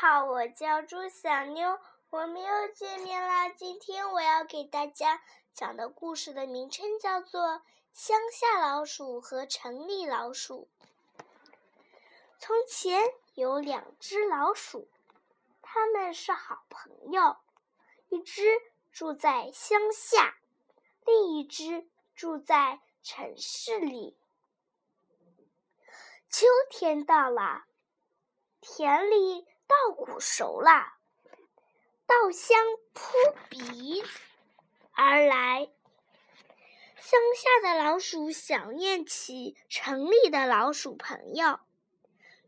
好，我叫朱小妞，我们又见面啦。今天我要给大家讲的故事的名称叫做《乡下老鼠和城里老鼠》。从前有两只老鼠，它们是好朋友，一只住在乡下，另一只住在城市里。秋天到了，田里稻谷熟了，稻香扑鼻而来。乡下的老鼠想念起城里的老鼠朋友，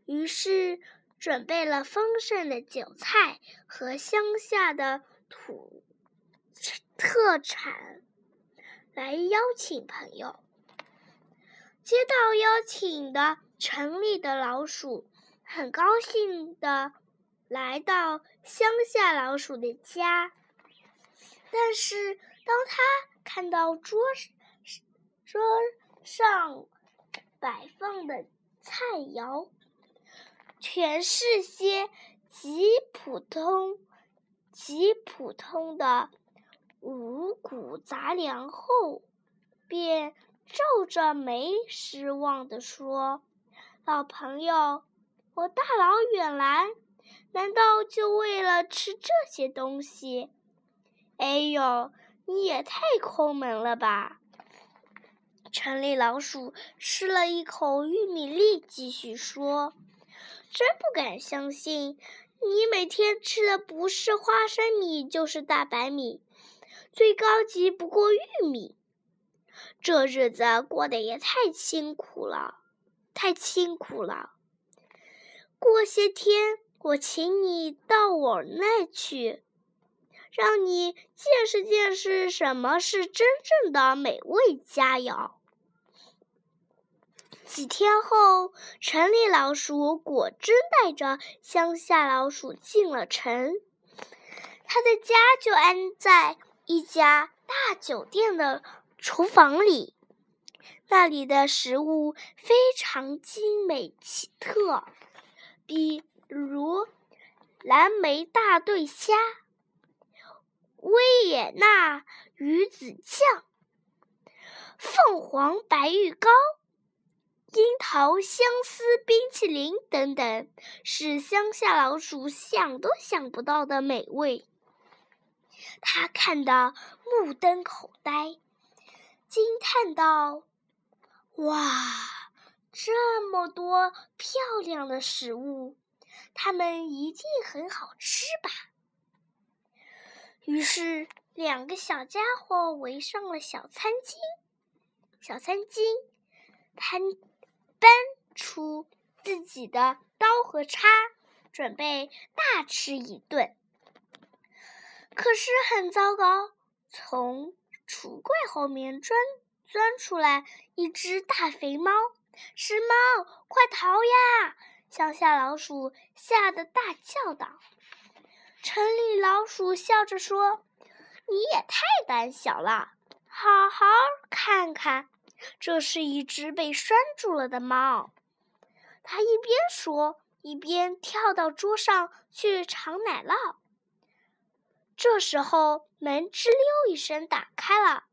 于是准备了丰盛的韭菜和乡下的土特产，来邀请朋友。接到邀请的。城里的老鼠很高兴的来到乡下老鼠的家，但是当他看到桌桌上摆放的菜肴全是些极普通、极普通的五谷杂粮后，便皱着眉失望地说。老朋友，我大老远来，难道就为了吃这些东西？哎呦，你也太抠门了吧！城里老鼠吃了一口玉米粒，继续说：“真不敢相信，你每天吃的不是花生米，就是大白米，最高级不过玉米。这日子过得也太辛苦了。”太辛苦了。过些天，我请你到我那去，让你见识见识什么是真正的美味佳肴。几天后，城里老鼠果真带着乡下老鼠进了城，他的家就安在一家大酒店的厨房里。那里的食物非常精美奇特，比蓝莓大对虾、维也纳鱼子酱、凤凰白玉糕、樱桃相思冰淇淋等等，是乡下老鼠想都想不到的美味。他看得目瞪口呆，惊叹道。哇，这么多漂亮的食物，它们一定很好吃吧？于是，两个小家伙围上了小餐巾，小餐巾搬搬出自己的刀和叉，准备大吃一顿。可是很糟糕，从橱柜后面钻。钻出来一只大肥猫，是猫，快逃呀！乡下老鼠吓得大叫道。城里老鼠笑着说：“你也太胆小了，好好看看，这是一只被拴住了的猫。”他一边说，一边跳到桌上去尝奶酪。这时候，门吱溜一声打开了。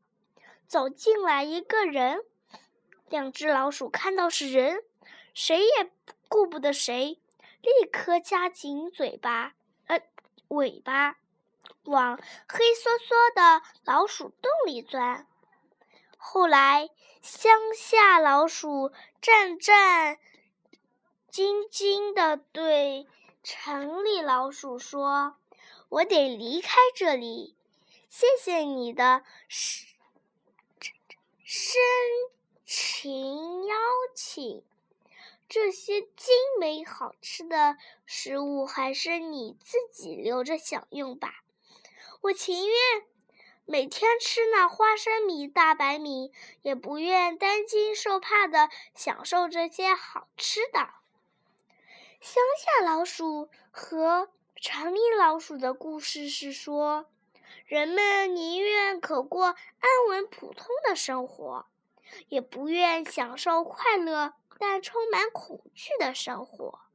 走进来一个人，两只老鼠看到是人，谁也顾不得谁，立刻夹紧嘴巴，呃，尾巴，往黑缩缩的老鼠洞里钻。后来，乡下老鼠战战兢兢地对城里老鼠说：“我得离开这里，谢谢你的深。”深情邀请，这些精美好吃的食物还是你自己留着享用吧。我情愿每天吃那花生米、大白米，也不愿担惊受怕的享受这些好吃的。乡下老鼠和城里老鼠的故事是说。人们宁愿可过安稳普通的生活，也不愿享受快乐但充满恐惧的生活。